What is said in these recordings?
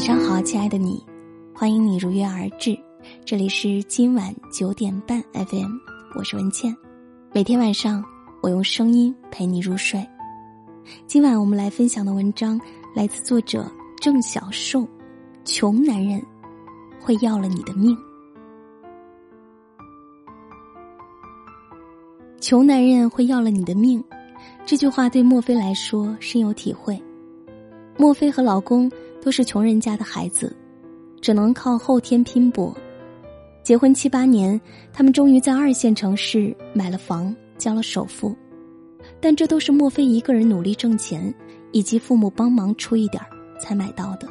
晚上好，亲爱的你，欢迎你如约而至。这里是今晚九点半 FM，我是文倩。每天晚上，我用声音陪你入睡。今晚我们来分享的文章来自作者郑小寿。穷男人会要了你的命。穷男人会要了你的命，这句话对墨菲来说深有体会。墨菲和老公。都是穷人家的孩子，只能靠后天拼搏。结婚七八年，他们终于在二线城市买了房，交了首付。但这都是莫非一个人努力挣钱，以及父母帮忙出一点才买到的。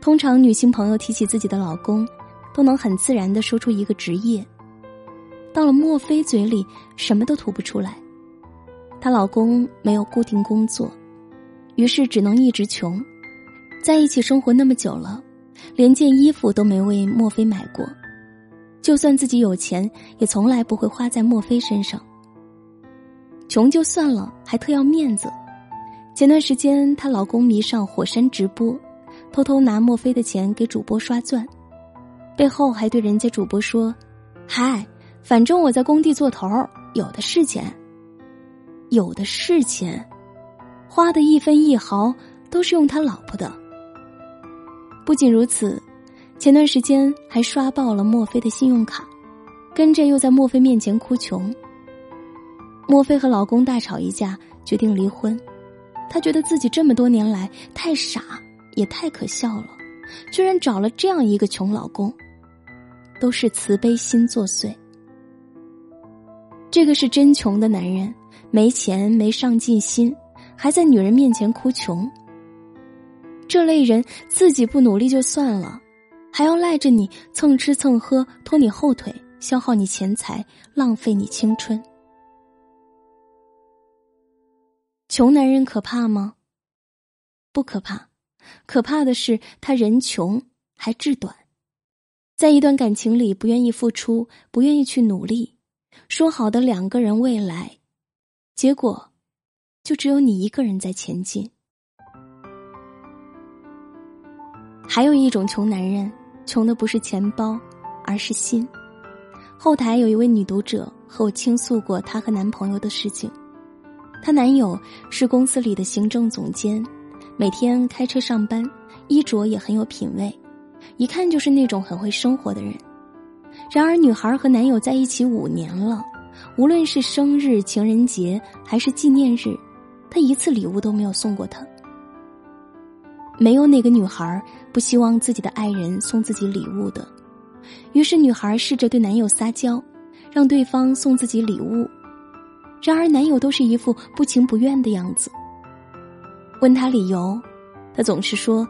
通常女性朋友提起自己的老公，都能很自然的说出一个职业。到了莫非嘴里，什么都吐不出来。她老公没有固定工作，于是只能一直穷。在一起生活那么久了，连件衣服都没为墨菲买过，就算自己有钱，也从来不会花在墨菲身上。穷就算了，还特要面子。前段时间，她老公迷上火山直播，偷偷拿墨菲的钱给主播刷钻，背后还对人家主播说：“嗨，反正我在工地做头，有的是钱，有的是钱，花的一分一毫都是用他老婆的。”不仅如此，前段时间还刷爆了墨菲的信用卡，跟着又在墨菲面前哭穷。墨菲和老公大吵一架，决定离婚。她觉得自己这么多年来太傻，也太可笑了，居然找了这样一个穷老公，都是慈悲心作祟。这个是真穷的男人，没钱没上进心，还在女人面前哭穷。这类人自己不努力就算了，还要赖着你蹭吃蹭喝，拖你后腿，消耗你钱财，浪费你青春。穷男人可怕吗？不可怕，可怕的是他人穷还志短，在一段感情里不愿意付出，不愿意去努力，说好的两个人未来，结果就只有你一个人在前进。还有一种穷男人，穷的不是钱包，而是心。后台有一位女读者和我倾诉过她和男朋友的事情。她男友是公司里的行政总监，每天开车上班，衣着也很有品味，一看就是那种很会生活的人。然而，女孩和男友在一起五年了，无论是生日、情人节还是纪念日，他一次礼物都没有送过她。没有哪个女孩不希望自己的爱人送自己礼物的，于是女孩试着对男友撒娇，让对方送自己礼物。然而男友都是一副不情不愿的样子。问他理由，他总是说：“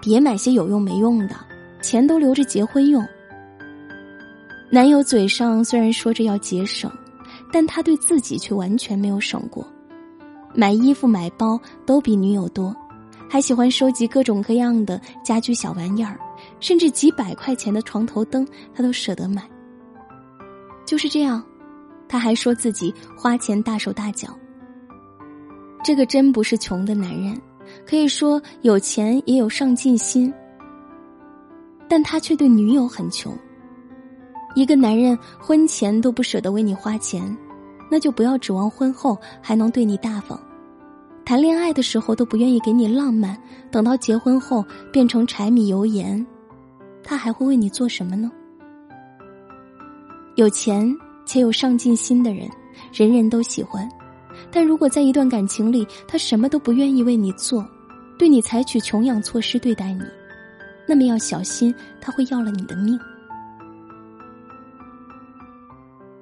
别买些有用没用的，钱都留着结婚用。”男友嘴上虽然说着要节省，但他对自己却完全没有省过，买衣服买包都比女友多。还喜欢收集各种各样的家居小玩意儿，甚至几百块钱的床头灯，他都舍得买。就是这样，他还说自己花钱大手大脚。这个真不是穷的男人，可以说有钱也有上进心，但他却对女友很穷。一个男人婚前都不舍得为你花钱，那就不要指望婚后还能对你大方。谈恋爱的时候都不愿意给你浪漫，等到结婚后变成柴米油盐，他还会为你做什么呢？有钱且有上进心的人，人人都喜欢。但如果在一段感情里，他什么都不愿意为你做，对你采取穷养措施对待你，那么要小心，他会要了你的命。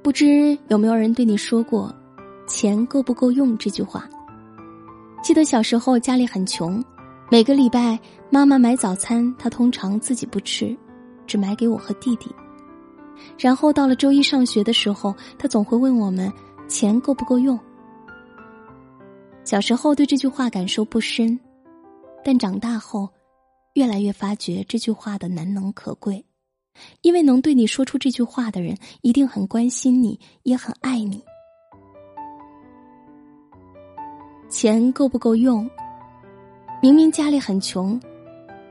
不知有没有人对你说过“钱够不够用”这句话？记得小时候家里很穷，每个礼拜妈妈买早餐，她通常自己不吃，只买给我和弟弟。然后到了周一上学的时候，她总会问我们钱够不够用。小时候对这句话感受不深，但长大后，越来越发觉这句话的难能可贵，因为能对你说出这句话的人，一定很关心你，也很爱你。钱够不够用？明明家里很穷，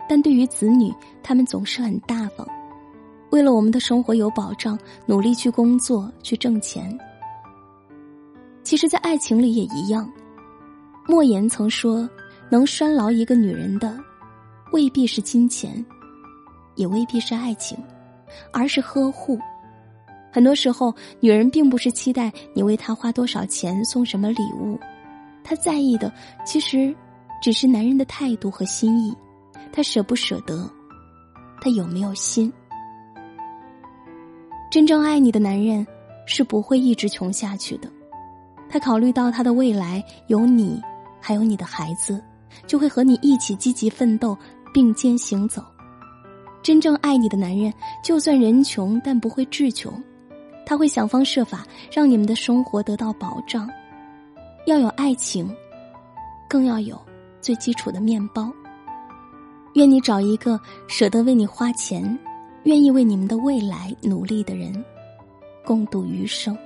但对于子女，他们总是很大方，为了我们的生活有保障，努力去工作去挣钱。其实，在爱情里也一样。莫言曾说：“能拴牢一个女人的，未必是金钱，也未必是爱情，而是呵护。很多时候，女人并不是期待你为她花多少钱、送什么礼物，她在意的其实只是男人的态度和心意。他舍不舍得，他有没有心？真正爱你的男人是不会一直穷下去的。他考虑到他的未来有你。”还有你的孩子，就会和你一起积极奋斗，并肩行走。真正爱你的男人，就算人穷，但不会志穷，他会想方设法让你们的生活得到保障。要有爱情，更要有最基础的面包。愿你找一个舍得为你花钱、愿意为你们的未来努力的人，共度余生。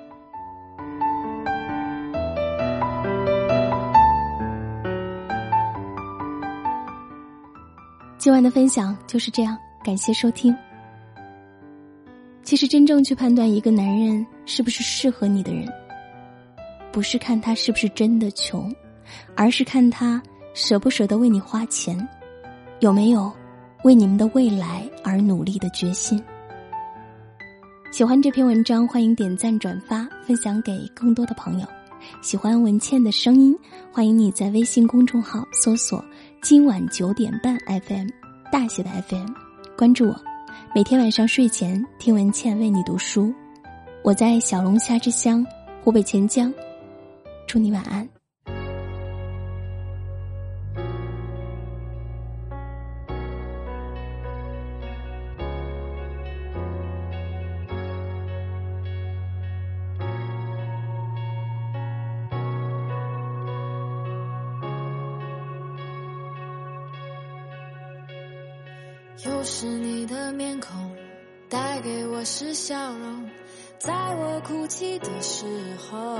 今晚的分享就是这样，感谢收听。其实，真正去判断一个男人是不是适合你的人，不是看他是不是真的穷，而是看他舍不舍得为你花钱，有没有为你们的未来而努力的决心。喜欢这篇文章，欢迎点赞、转发、分享给更多的朋友。喜欢文倩的声音，欢迎你在微信公众号搜索。今晚九点半，FM，大写的 FM，关注我，每天晚上睡前听文倩为你读书。我在小龙虾之乡，湖北潜江，祝你晚安。又是你的面孔，带给我是笑容，在我哭泣的时候；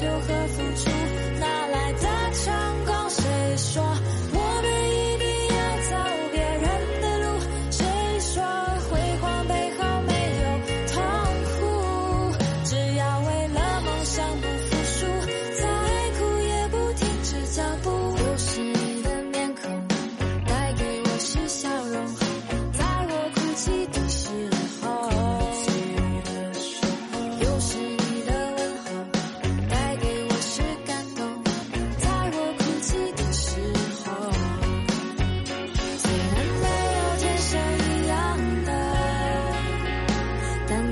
就和付出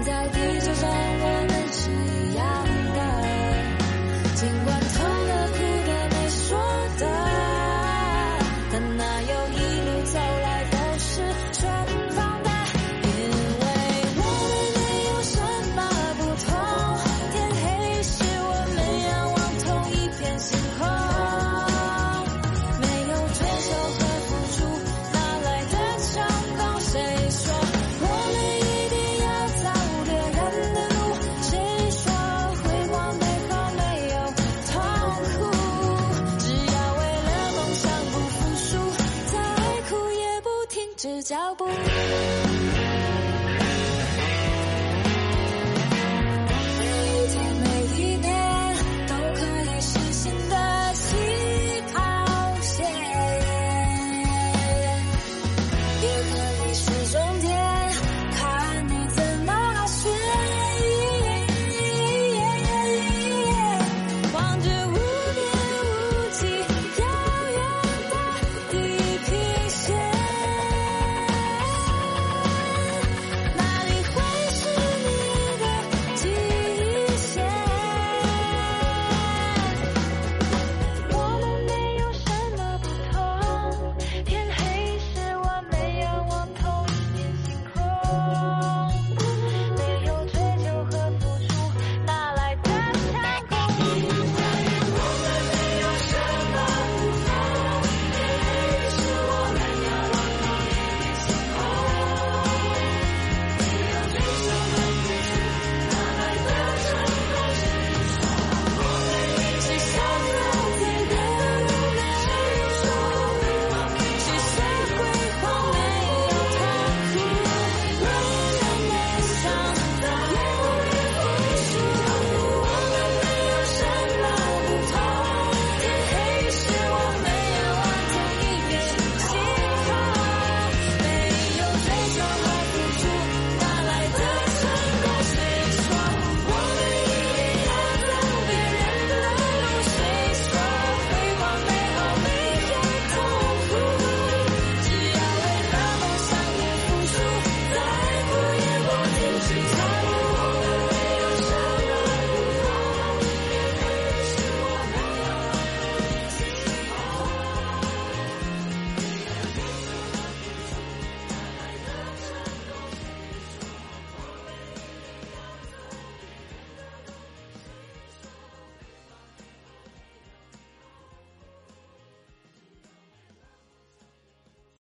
I did.